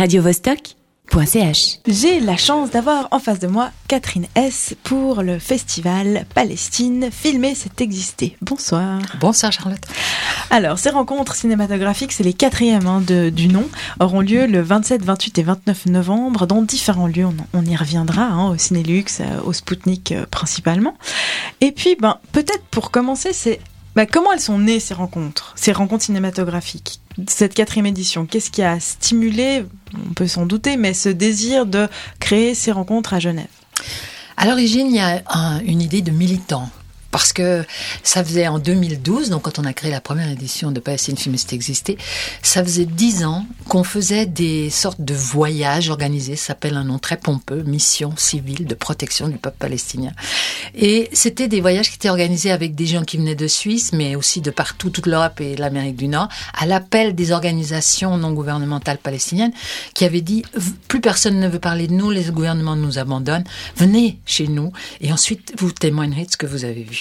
radiovostok.ch. J'ai la chance d'avoir en face de moi Catherine S. pour le festival Palestine Filmer, c'est exister. Bonsoir. Bonsoir Charlotte. Alors, ces rencontres cinématographiques, c'est les quatrièmes hein, de, du nom, auront lieu le 27, 28 et 29 novembre dans différents lieux. On, on y reviendra, hein, au Cinélux, euh, au Spoutnik euh, principalement. Et puis, ben, peut-être pour commencer, c'est bah, comment elles sont nées ces rencontres, ces rencontres cinématographiques Cette quatrième édition, qu'est-ce qui a stimulé, on peut s'en douter, mais ce désir de créer ces rencontres à Genève. À l'origine, il y a un- une idée de militant. Parce que ça faisait en 2012, donc quand on a créé la première édition de Palestine Filmiste Exister, ça faisait dix ans qu'on faisait des sortes de voyages organisés, ça s'appelle un nom très pompeux, Mission civile de protection du peuple palestinien. Et c'était des voyages qui étaient organisés avec des gens qui venaient de Suisse, mais aussi de partout, toute l'Europe et l'Amérique du Nord, à l'appel des organisations non gouvernementales palestiniennes qui avaient dit plus personne ne veut parler de nous, les gouvernements nous abandonnent, venez chez nous et ensuite vous témoignerez de ce que vous avez vu.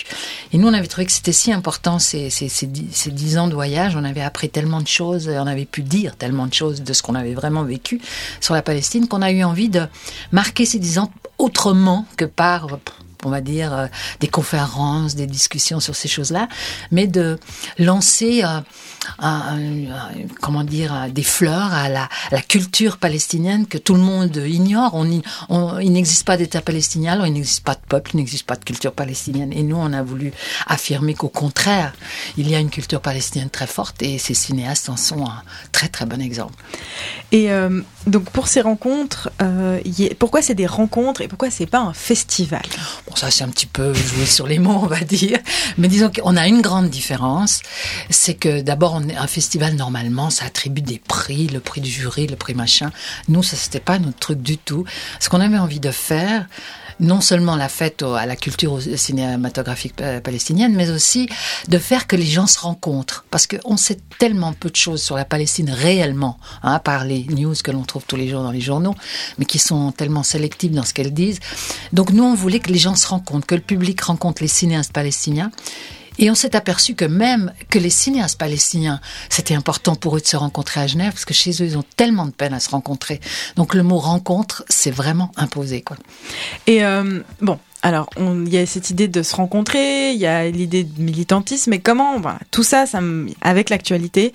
Et nous, on avait trouvé que c'était si important ces, ces, ces, ces dix ans de voyage, on avait appris tellement de choses, on avait pu dire tellement de choses de ce qu'on avait vraiment vécu sur la Palestine qu'on a eu envie de marquer ces dix ans autrement que par on va dire, euh, des conférences, des discussions sur ces choses-là, mais de lancer, euh, comment dire, euh, des fleurs à la, culture palestinienne que tout le monde ignore. Il n'existe pas d'État palestinien, il n'existe pas de peuple, il n'existe pas de culture palestinienne. Et nous, on a voulu affirmer qu'au contraire, il y a une culture palestinienne très forte et ces cinéastes en sont un très très bon exemple. Et donc pour ces rencontres, euh, y pourquoi c'est des rencontres et pourquoi c'est pas un festival? Bon, ça c'est un petit peu jouer sur les mots, on va dire. Mais disons qu'on a une grande différence, c'est que d'abord, un festival normalement, ça attribue des prix, le prix du jury, le prix machin. Nous, ça c'était pas notre truc du tout. Ce qu'on avait envie de faire, non seulement la fête à la culture cinématographique palestinienne, mais aussi de faire que les gens se rencontrent. Parce qu'on sait tellement peu de choses sur la Palestine réellement, hein, par les news que l'on trouve tous les jours dans les journaux, mais qui sont tellement sélectives dans ce qu'elles disent. Donc nous, on voulait que les gens se rencontrent, que le public rencontre les cinéastes palestiniens. Et on s'est aperçu que même que les cinéastes palestiniens, c'était important pour eux de se rencontrer à Genève, parce que chez eux, ils ont tellement de peine à se rencontrer. Donc le mot rencontre, c'est vraiment imposé. Quoi. Et euh, bon, alors, il y a cette idée de se rencontrer, il y a l'idée de militantisme, mais comment, tout ça, ça avec l'actualité,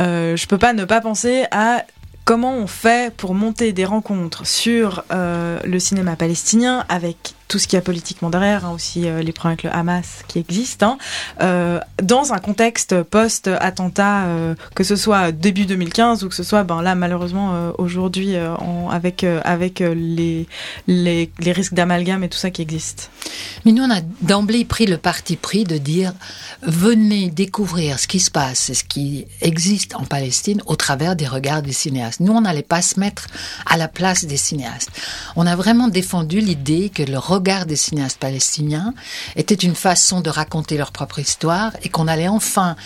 euh, je peux pas ne pas penser à comment on fait pour monter des rencontres sur euh, le cinéma palestinien avec tout ce qu'il y a politiquement derrière, hein, aussi euh, les problèmes avec le Hamas qui existent, hein, euh, dans un contexte post-attentat, euh, que ce soit début 2015 ou que ce soit ben, là malheureusement aujourd'hui avec, avec les, les, les risques d'amalgame et tout ça qui existent. Mais nous, on a d'emblée pris le parti pris de dire venez découvrir ce qui se passe, ce qui existe en Palestine au travers des regards des cinéastes. Nous, on n'allait pas se mettre à la place des cinéastes. On a vraiment défendu l'idée que le regard des cinéastes palestiniens était une façon de raconter leur propre histoire et qu'on allait enfin,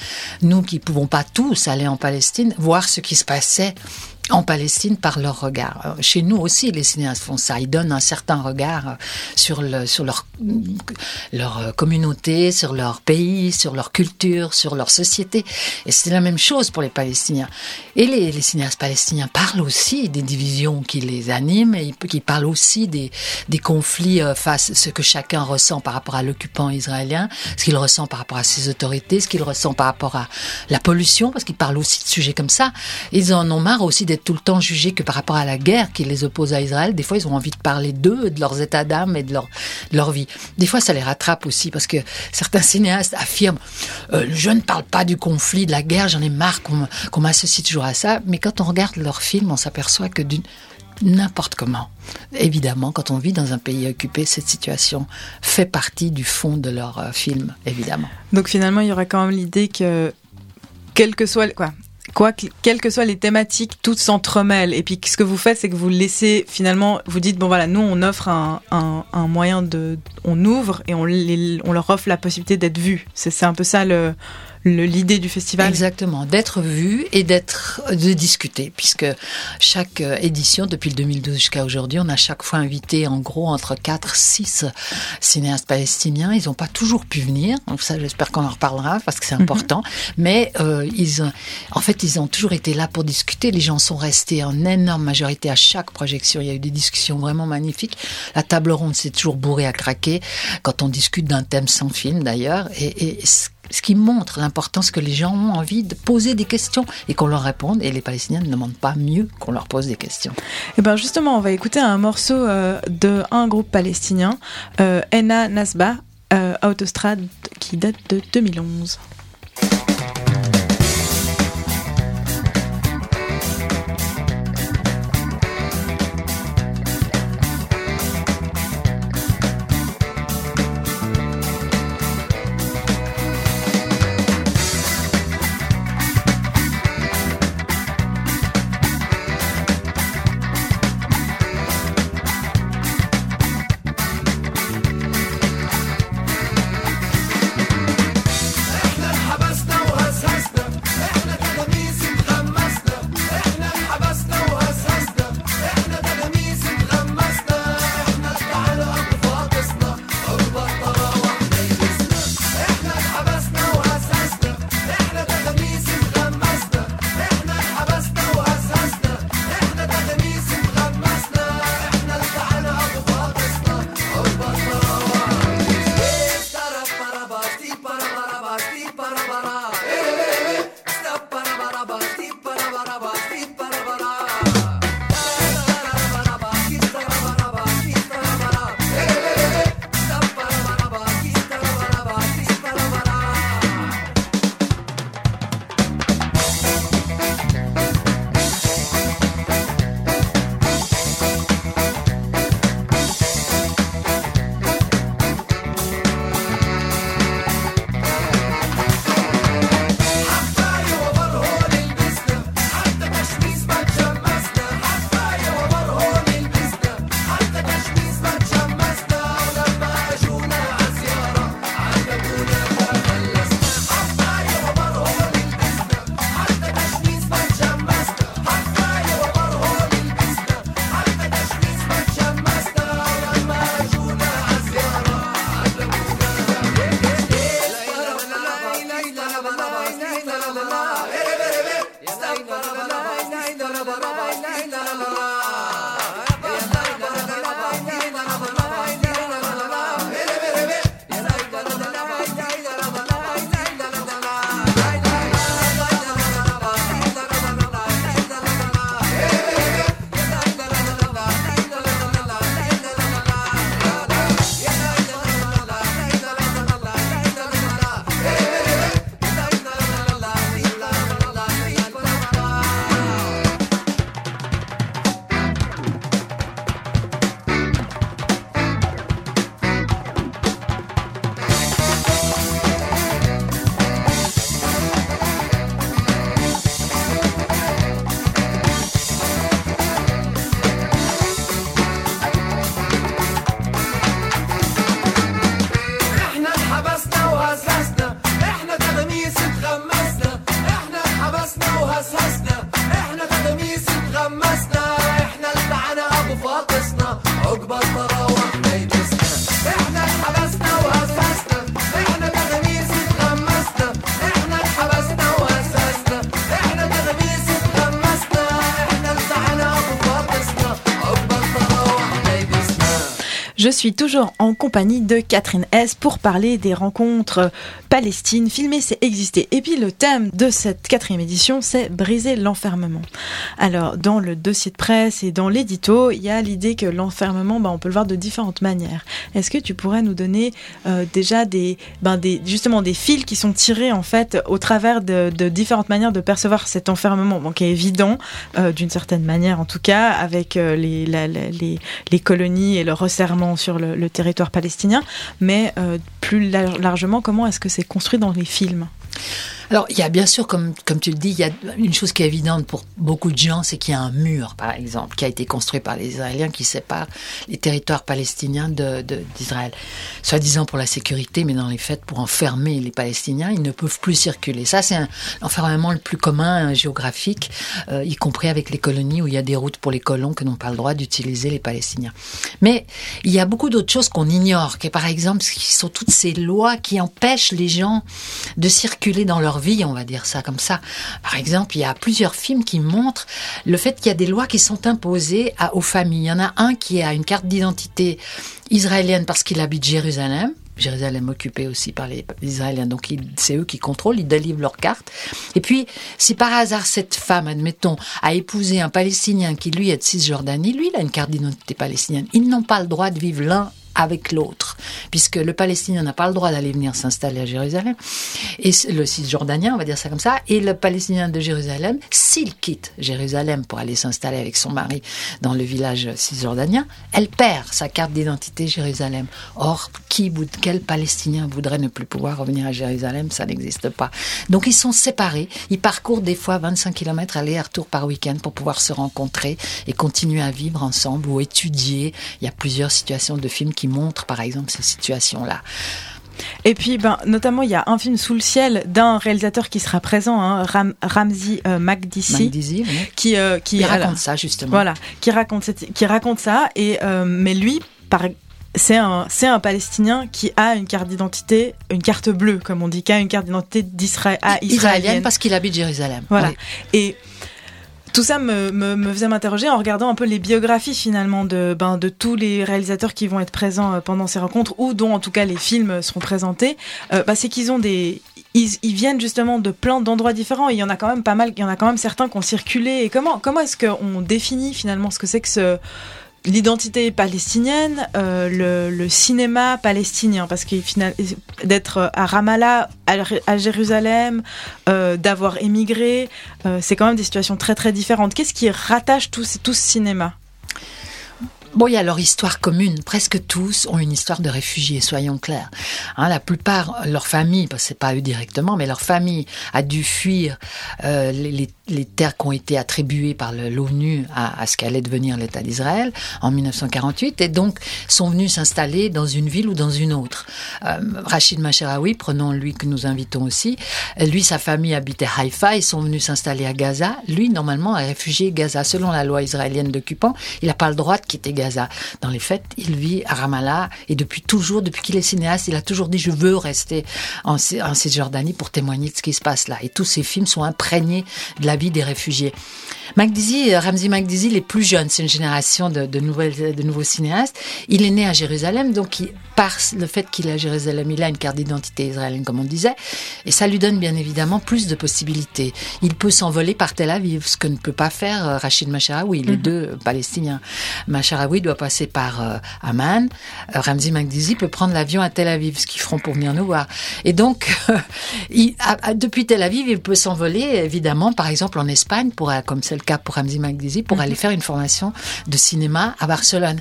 nous qui ne pouvons pas tous aller en Palestine, voir ce qui se passait en Palestine par leur regard. Chez nous aussi, les cinéastes font ça. Ils donnent un certain regard sur, le, sur leur, leur communauté, sur leur pays, sur leur culture, sur leur société. Et c'est la même chose pour les Palestiniens. Et les, les, cinéastes palestiniens parlent aussi des divisions qui les animent et qui parlent aussi des, des conflits face à ce que chacun ressent par rapport à l'occupant israélien, ce qu'il ressent par rapport à ses autorités, ce qu'il ressent par rapport à la pollution, parce qu'ils parlent aussi de sujets comme ça. Ils en ont marre aussi d'être tout le temps jugés que par rapport à la guerre qui les oppose à Israël. Des fois, ils ont envie de parler d'eux, de leurs états d'âme et de leur, vie. Des fois, ça les rattrape aussi parce que certains cinéastes affirment euh, je ne parle pas du conflit, de la guerre, j'en ai marre qu'on qu m'associe toujours à ça. Mais quand on regarde leurs films, on s'aperçoit que n'importe comment. Évidemment, quand on vit dans un pays occupé, cette situation fait partie du fond de leur euh, film, évidemment. Donc finalement, il y aura quand même l'idée que, quel que soit quoi, quoi, quelles que soient les thématiques, toutes s'entremêlent. Et puis, ce que vous faites, c'est que vous laissez finalement, vous dites bon voilà, nous on offre un, un, moyen de, on ouvre et on, on leur offre la possibilité d'être vus. C'est un peu ça le l'idée du festival. Exactement, d'être vu et d'être de discuter, puisque chaque euh, édition depuis le 2012 jusqu'à aujourd'hui, on a chaque fois invité en gros entre 4 6 cinéastes palestiniens. Ils n'ont pas toujours pu venir, donc ça j'espère qu'on en reparlera parce que c'est mhm. important. Mais euh, ils, en fait, ils ont toujours été là pour discuter. Les gens sont restés en énorme majorité à chaque projection. Il y a eu des discussions vraiment magnifiques. La table ronde s'est toujours bourrée à craquer quand on discute d'un thème sans film d'ailleurs. Et, et ce qui montre l'importance que les gens ont envie de poser des questions et qu'on leur réponde. Et les Palestiniens ne demandent pas mieux qu'on leur pose des questions. Et eh ben justement, on va écouter un morceau euh, de un groupe palestinien, euh, Enna Nasba, euh, Autostrade, qui date de 2011. Je suis toujours en compagnie de Catherine S pour parler des rencontres Palestine. Filmer, c'est exister. Et puis le thème de cette quatrième édition, c'est briser l'enfermement. Alors, dans le dossier de presse et dans l'édito, il y a l'idée que l'enfermement, bah, on peut le voir de différentes manières. Est-ce que tu pourrais nous donner euh, déjà des, ben, des, justement des fils qui sont tirés en fait au travers de, différentes manières de percevoir cet enfermement, bon, qui est évident euh, d'une certaine manière en tout cas, avec euh, les, les, les colonies et le resserrement sur le, territoire palestinien, mais euh, plus largement, comment est-ce que c'est construit dans les films Alors, il y a bien sûr, comme, comme tu le dis, il y a une chose qui est évidente pour beaucoup de gens, c'est qu'il y a un mur, par exemple, qui a été construit par les Israéliens qui sépare les territoires palestiniens d'Israël. Soi-disant pour la sécurité, mais dans les faits, pour enfermer les Palestiniens, ils ne peuvent plus circuler. Ça, c'est l'enfermement le plus commun géographique, euh, y compris avec les colonies où il y a des routes pour les colons que n'ont pas le droit d'utiliser les Palestiniens. Mais il y a beaucoup d'autres choses qu'on ignore, qui par exemple, qui sont toutes ces lois qui empêchent les gens de circuler dans leur vie, on va dire ça comme ça. Par exemple, il y a plusieurs films qui montrent le fait qu'il y a des lois qui sont imposées aux familles. Il y en a un qui a une carte d'identité israélienne parce qu'il habite Jérusalem. Jérusalem occupée aussi par les Israéliens, donc c'est eux qui contrôlent, ils délivrent leur carte. Et puis, si par hasard cette femme, admettons, a épousé un Palestinien qui lui est de Cisjordanie, lui il a une carte d'identité palestinienne. Ils n'ont pas le droit de vivre l'un avec l'autre, puisque le Palestinien n'a pas le droit d'aller venir s'installer à Jérusalem, et le cisjordanien, on va dire ça comme ça, et le Palestinien de Jérusalem, s'il quitte Jérusalem pour aller s'installer avec son mari dans le village cisjordanien, elle perd sa carte d'identité Jérusalem. Or, qui, quel Palestinien voudrait ne plus pouvoir revenir à Jérusalem? Ça n'existe pas. Donc ils sont séparés, ils parcourent des fois 25 km aller-retour par week-end pour pouvoir se rencontrer et continuer à vivre ensemble ou étudier. Il y a plusieurs situations de films montre par exemple ces situations-là. Et puis, ben, notamment, il y a un film sous le ciel d'un réalisateur qui sera présent, hein, Ram, Ramzi euh, qui, euh, qui raconte ça justement. Voilà, qui raconte qui raconte ça. Et euh, mais lui, par c'est un, c'est un Palestinien qui a une carte d'identité, une carte bleue, comme on dit, qui a une carte d'identité d'Israël, israélienne parce qu'il habite Jérusalem. Voilà. Et tout ça me, me, me faisait m'interroger en regardant un peu les biographies finalement de, ben, de tous les réalisateurs qui vont être présents euh, pendant ces rencontres ou dont en tout cas les films seront présentés. Euh, bah, c'est qu'ils ont des, ils, ils, viennent justement de plein d'endroits différents. Et il y en a quand même pas mal, il y en a quand même certains qui ont circulé. Et comment, comment est-ce qu'on définit finalement ce que c'est que ce l'identité palestinienne, euh, le, cinéma palestinien, parce que d'être à Ramallah, à, Jérusalem, euh, d'avoir émigré, euh, c'est quand même des situations très très différentes. Qu'est-ce qui rattache tout, tout ce cinéma? Bon, il y a leur histoire commune. Presque tous ont une histoire de réfugiés, soyons clairs. Hein, la plupart, leur famille, c'est pas eux directement, mais leur famille a dû fuir euh, les, les, terres qui ont été attribuées par l'ONU à, ce qu'allait devenir l'État d'Israël en 1948, et donc sont venus s'installer dans une ville ou dans une autre. Euh, Rachid Macheraoui, prenons lui que nous invitons aussi, lui, sa famille habitait Haïfa, ils sont venus s'installer à Gaza. Lui, normalement, est réfugié Gaza. Selon la loi israélienne d'occupant, il n'a pas le droit de quitter Gaza. Dans les faits, il vit à Ramallah et depuis toujours, depuis qu'il est cinéaste, il a toujours dit je veux rester en, en Cisjordanie pour témoigner de ce qui se passe là. Et tous ces films sont imprégnés de la vie des réfugiés. MacDizzy, Ramzi MacDizzy, il est plus jeune, c'est une génération de, de, nouvelles, de nouveaux cinéastes. Il est né à Jérusalem, donc il, par le fait qu'il est à Jérusalem, il a une carte d'identité israélienne, comme on disait, et ça lui donne bien évidemment plus de possibilités. Il peut s'envoler par Tel Aviv, ce que ne peut pas faire euh, Rachid Macharaoui, les mm -hmm. deux Palestiniens. Macharaoui oui, doit passer par euh, Amman. Euh, Ramzi Magdizi peut prendre l'avion à Tel Aviv, ce qu'ils feront pour venir nous voir. Et donc, il, depuis Tel Aviv, il peut s'envoler, évidemment, par exemple en Espagne, pour, comme c'est le cas pour Ramzi Magdizi, pour mhm. aller faire une formation de cinéma à Barcelone.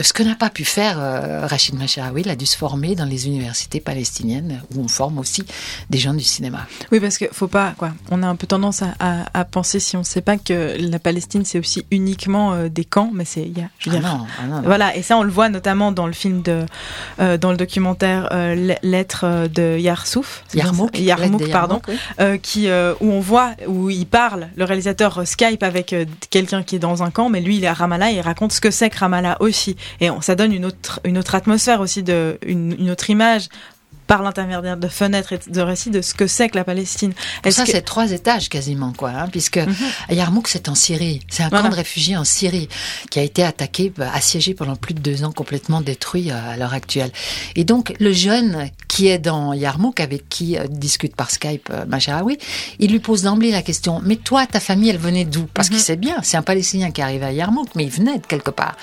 Ce que n'a pas pu faire euh, Rachid Macharaoui, il a dû se former dans les universités palestiniennes, où on forme aussi des gens du cinéma. Oui, parce qu'il faut pas, quoi. On a un peu tendance à, à, à penser, si on ne sait pas, que la Palestine, c'est aussi uniquement euh, des camps, mais c'est, il y a, je veux ah non, ah non, Voilà, et ça on le voit notamment dans le film de, euh, dans le documentaire euh, Lettre de Yarsouf, Yarmouk, Yarmouk, pardon, oui. euh, qui euh, où on voit où il parle, le réalisateur Skype avec euh, quelqu'un qui est dans un camp, mais lui il est à Ramallah et il raconte ce que c'est que Ramallah aussi, et on, ça donne une autre une autre atmosphère aussi de une, une autre image par l'intermédiaire de fenêtres et de récits de ce que c'est que la Palestine. Est ça, que... c'est trois étages quasiment, quoi, hein, puisque mm -hmm. Yarmouk, c'est en Syrie. C'est un voilà. camp de réfugiés en Syrie qui a été attaqué, assiégé pendant plus de deux ans, complètement détruit euh, à l'heure actuelle. Et donc, le jeune qui est dans Yarmouk, avec qui euh, discute par Skype euh, Macharaoui, il lui pose d'emblée la question, mais toi, ta famille, elle venait d'où? Parce mm -hmm. qu'il sait bien, c'est un Palestinien qui arrive à Yarmouk, mais il venait de quelque part.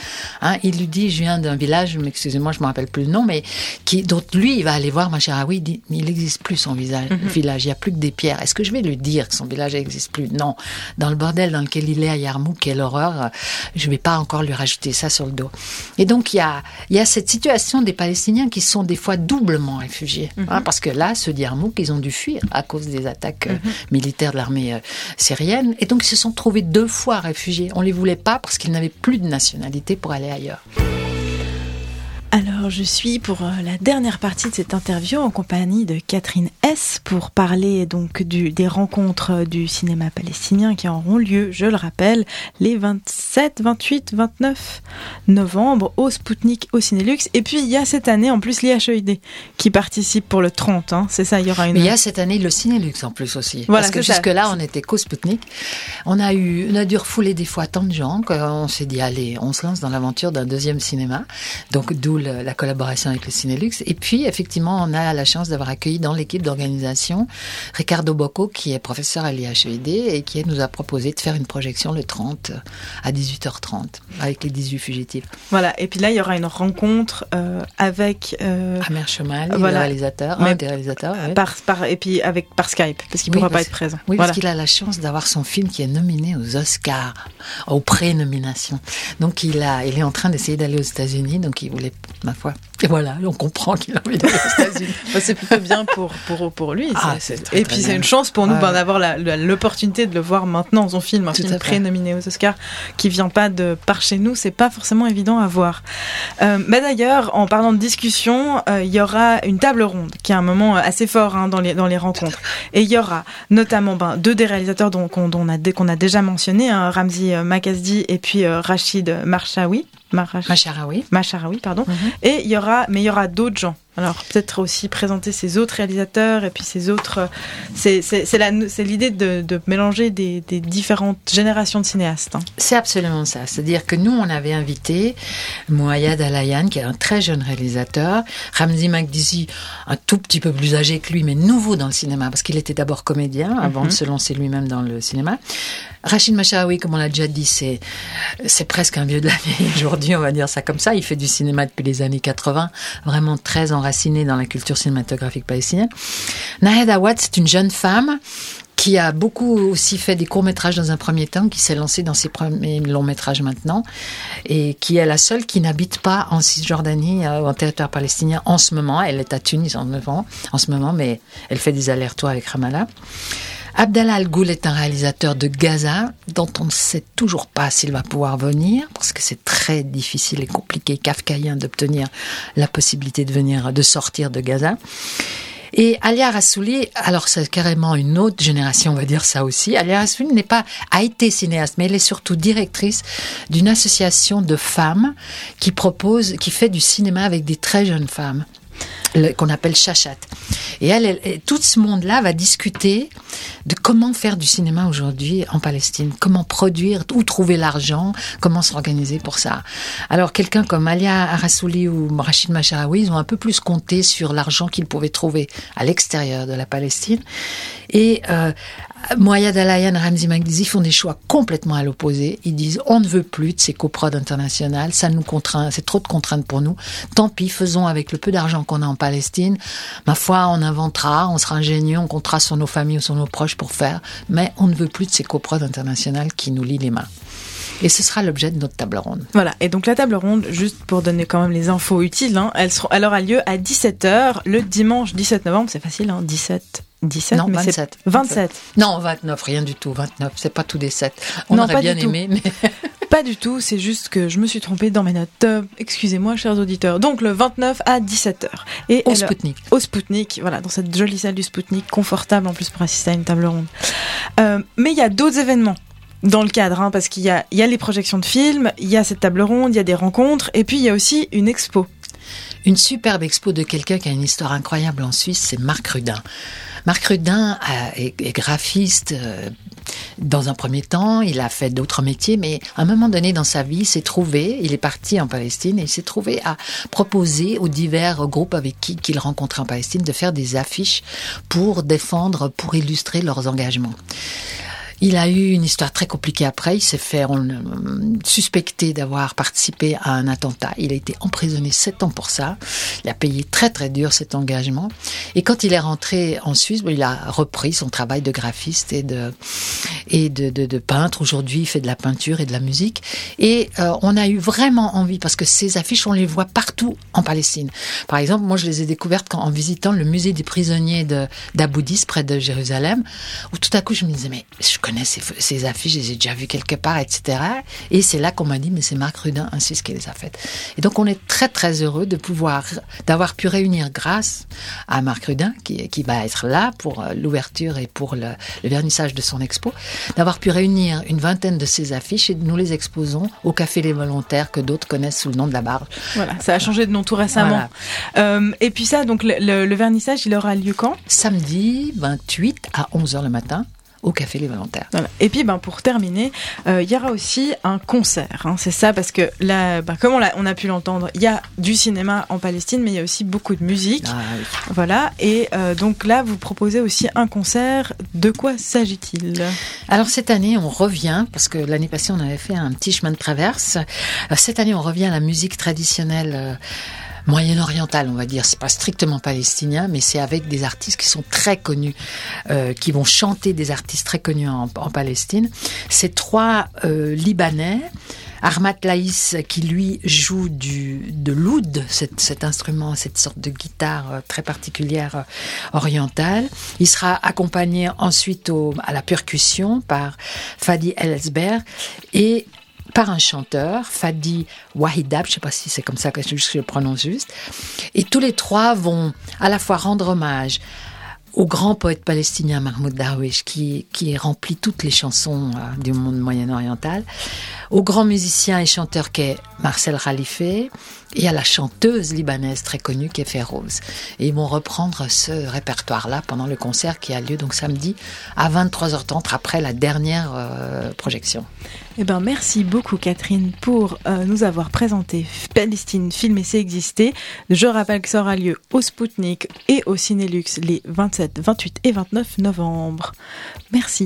Hein, il lui dit, je viens d'un village, excusez-moi, je me rappelle plus le nom, mais qui, dont lui, il va aller voir Dit, mais il n'existe plus son visage, mm -hmm. village, il n'y a plus que des pierres. Est-ce que je vais lui dire que son village n'existe plus? Non. Dans le bordel dans lequel il est à Yarmouk, quelle horreur, je ne vais pas encore lui rajouter ça sur le dos. Et donc, il y a, il y a cette situation des Palestiniens qui sont des fois doublement réfugiés réfugiés. Hein, parce que là, ceux d'Yarmouk, ils ont dû fuir à cause des attaques euh, militaires de l'armée euh, syrienne. Et donc, ils se sont trouvés deux fois réfugiés. On les voulait pas parce qu'ils n'avaient plus de nationalité pour aller ailleurs. Alors, je suis pour euh, la dernière partie de cette interview en compagnie de Catherine S pour parler donc du, des rencontres du cinéma palestinien qui auront lieu, je le rappelle, les 27, 28, 29 novembre au Spoutnik, au Cinélux. Et puis, il y a cette année en plus l'IHEID qui participe pour le 30. Hein. C'est ça, il y aura une. Mais il y a cette année le Cinélux en plus aussi. Voilà, Parce que jusque-là, on était qu'au Spoutnik. On a eu, on a dû refouler des fois tant de gens qu'on s'est dit, allez, on se lance dans l'aventure d'un deuxième cinéma. Donc, d'où la collaboration avec le Cinélux. Et puis, effectivement, on a la chance d'avoir accueilli dans l'équipe d'organisation Ricardo Bocco, qui est professeur à l'IHED et qui nous a proposé de faire une projection le 30 à 18h30 avec les 18 fugitifs. Voilà. Et puis là, il y aura une rencontre euh, avec euh, Amer Chemal, voilà. le réalisateur, un des réalisateurs. Par, par, et puis avec par Skype, parce qu'il ne pourra pas être présent. Oui, parce qu'il a la chance d'avoir son film qui est nominé aux Oscars, aux pré-nominations. Donc il a, il est en train d'essayer d'aller aux États-Unis, donc il voulait ma foi. Et voilà, on comprend qu'il a envie d'aller aux États-Unis. Bah, c'est plutôt bien pour, pour, pour lui. Ah, et puis c'est une chance pour nous d'avoir l'opportunité de le voir maintenant, son film, un film pré-nominé aux Oscars, qui vient pas de par chez nous, c'est pas forcément évident à voir. Euh, mais d'ailleurs, en parlant de discussion, euh, il y aura une table ronde, qui est un moment assez fort hein, dans, les, dans les rencontres. Et il y aura notamment ben, deux des réalisateurs dont, on, a, qu'on a déjà mentionné, hein, Ramzi euh, Makasdi et puis Rachid Marchaoui. Macharaoui. Macharaoui, pardon. Mhm. Et il y aura, mais il y aura d'autres gens. Alors peut-être aussi présenter ces autres réalisateurs et puis ces autres. C'est l'idée de, de, mélanger des, des, différentes générations de cinéastes. Hein. C'est absolument ça. C'est-à-dire que nous, on avait invité Moayad Alayan, qui est un très jeune réalisateur, Ramzi Magdizi, un tout petit peu plus âgé que lui, mais nouveau dans le cinéma, parce qu'il était d'abord comédien avant mhm. de se lancer lui-même dans le cinéma. Rachid Machaoui, comme on l'a déjà dit, c'est c'est presque un vieux de la vieille aujourd'hui, on va dire ça comme ça. Il fait du cinéma depuis les années 80, vraiment très enraciné dans la culture cinématographique palestinienne. Nahed Awad, c'est une jeune femme qui a beaucoup aussi fait des courts-métrages dans un premier temps, qui s'est lancée dans ses premiers longs-métrages maintenant, et qui est la seule qui n'habite pas en Cisjordanie euh, en territoire palestinien en ce moment. Elle est à Tunis en, en ce moment, mais elle fait des allers-retours avec Ramallah. Abdallah Al-Ghoul est un réalisateur de Gaza dont on ne sait toujours pas s'il va pouvoir venir parce que c'est très difficile et compliqué, kafkaïen d'obtenir la possibilité de venir, de sortir de Gaza. Et Alia Rassouli, alors c'est carrément une autre génération, on va dire ça aussi. Alia Rassouli n'est pas, a été cinéaste, mais elle est surtout directrice d'une association de femmes qui propose, qui fait du cinéma avec des très jeunes femmes qu'on appelle Chachat. Et elle, tout ce monde-là va discuter de comment faire du cinéma aujourd'hui en Palestine, comment produire, où trouver l'argent, comment s'organiser pour ça. Alors quelqu'un comme Alia Arassouli ou Rachid Macharaoui, ils ont un peu plus compté sur l'argent qu'ils pouvaient trouver à l'extérieur de la Palestine. Et euh, Moyad Alayan, Ramzi Magdizi font des choix complètement à l'opposé. Ils disent on ne veut plus de ces coprods internationales, ça nous contraint, c'est trop de contraintes pour nous. Tant pis, faisons avec le peu d'argent qu'on a en Palestine. Ma foi, on inventera, on sera ingénieux, on comptera sur nos familles ou sur nos proches pour faire, mais on ne veut plus de ces coprods internationales qui nous lient les mains. Et ce sera l'objet de notre table ronde. Voilà, et donc la table ronde, juste pour donner quand même les infos utiles, hein, elle, sera, aura lieu à 17h le dimanche 17 novembre, c'est facile, hein, 17 17 Non, 27. 27. Non, 29, rien du tout, 29. C'est pas tous des 7. On aurait bien aimé, mais. pas du tout, c'est juste que je me suis trompée dans mes notes. Euh, excusez-moi, chers auditeurs. Donc le 29 à 17h. Et au Spoutnik. Au Spoutnik, voilà, dans cette jolie salle du Spoutnik, confortable en plus pour assister à une table ronde. Euh, mais il y a d'autres événements dans le cadre, hein, parce qu'il y a, y a les projections de films, il y a cette table ronde, il y a des rencontres, et puis il y a aussi une expo. Une superbe expo de quelqu'un qui a une histoire incroyable en Suisse, c'est Marc Rudin. Marc Rudin est, graphiste euh, dans un premier temps, il a fait d'autres métiers, mais à un moment donné dans sa vie, il s'est trouvé, il est parti en Palestine et il s'est trouvé à proposer aux divers groupes avec qui qu'il rencontrait en Palestine de faire des affiches pour défendre, pour illustrer leurs engagements. Il a eu une histoire très compliquée après. Il s'est fait on, euh, suspecté d'avoir participé à un attentat. Il a été emprisonné sept ans pour ça. Il a payé très très dur cet engagement. Et quand il est rentré en Suisse, il a repris son travail de graphiste et de peintre. Aujourd'hui, il fait de la peinture et de la musique. Et euh, on a eu vraiment envie parce que ces affiches, on les voit partout en Palestine. Par exemple, moi, je les ai découvertes en visitant le musée des prisonniers d'Aboudis près de Jérusalem, où tout à coup, je me disais mais je connais ces, ces affiches, je les ai déjà vues quelque part, etc. Et c'est là qu'on m'a dit mais c'est Marc Rudin ainsi ce qui les a faites. Et donc, on est très très heureux de pouvoir d'avoir pu réunir grâce à Marc Rudin qui, qui va être là pour euh, l'ouverture et pour le, le vernissage de son expo, d'avoir pu réunir une vingtaine de ces affiches et nous les exposons au Café Les Volontaires que d'autres connaissent sous le nom de la Barge. Voilà, ça a changé de nom tout récemment. Voilà. Euh, et puis ça, donc le, le, le, vernissage, il aura lieu quand? Samedi 28 à 11h le matin au Café Les Volontaires. Voilà. Et puis, ben, pour terminer, euh, il y aura aussi un concert. Hein, c'est ça, parce que là, ben, comme on a, on a pu l'entendre, il y a du cinéma en Palestine, mais il y a aussi beaucoup de musique. Ah, oui. Voilà. Et euh, donc là, vous proposez aussi un concert. De quoi s'agit-il? Alors cette année, on revient, parce que l'année passée, on avait fait un petit chemin de traverse. Euh, cette année, on revient à la musique traditionnelle. Euh, moyen-oriental, on va dire. C'est pas strictement palestinien, mais c'est avec des artistes qui sont très connus, euh, qui vont chanter des artistes très connus en, en Palestine. C'est trois euh, Libanais. Armat Laïs qui lui joue du de l'oud, cet, cet, instrument, cette sorte de guitare euh, très particulière euh, orientale. Il sera accompagné ensuite au, à la percussion par Fadi Elsber et par un chanteur, Fadi Wahidab, je ne sais pas si c'est comme ça que je le prononce juste. Et tous les trois vont à la fois rendre hommage au grand poète palestinien Mahmoud Darwish, qui, qui remplit toutes les chansons euh, du monde moyen-oriental, au grand musicien et chanteur qu'est Marcel Khalife, et à la chanteuse libanaise très connue qui est. Et ils vont reprendre ce répertoire-là pendant le concert qui a lieu donc samedi à 23h30 après la dernière euh, projection. Eh ben, merci beaucoup Catherine pour euh, nous avoir présenté Palestine Film et c'est existé. Je rappelle que ça aura lieu au Spoutnik et au Cinélux les 27, 28 et 29 novembre. Merci.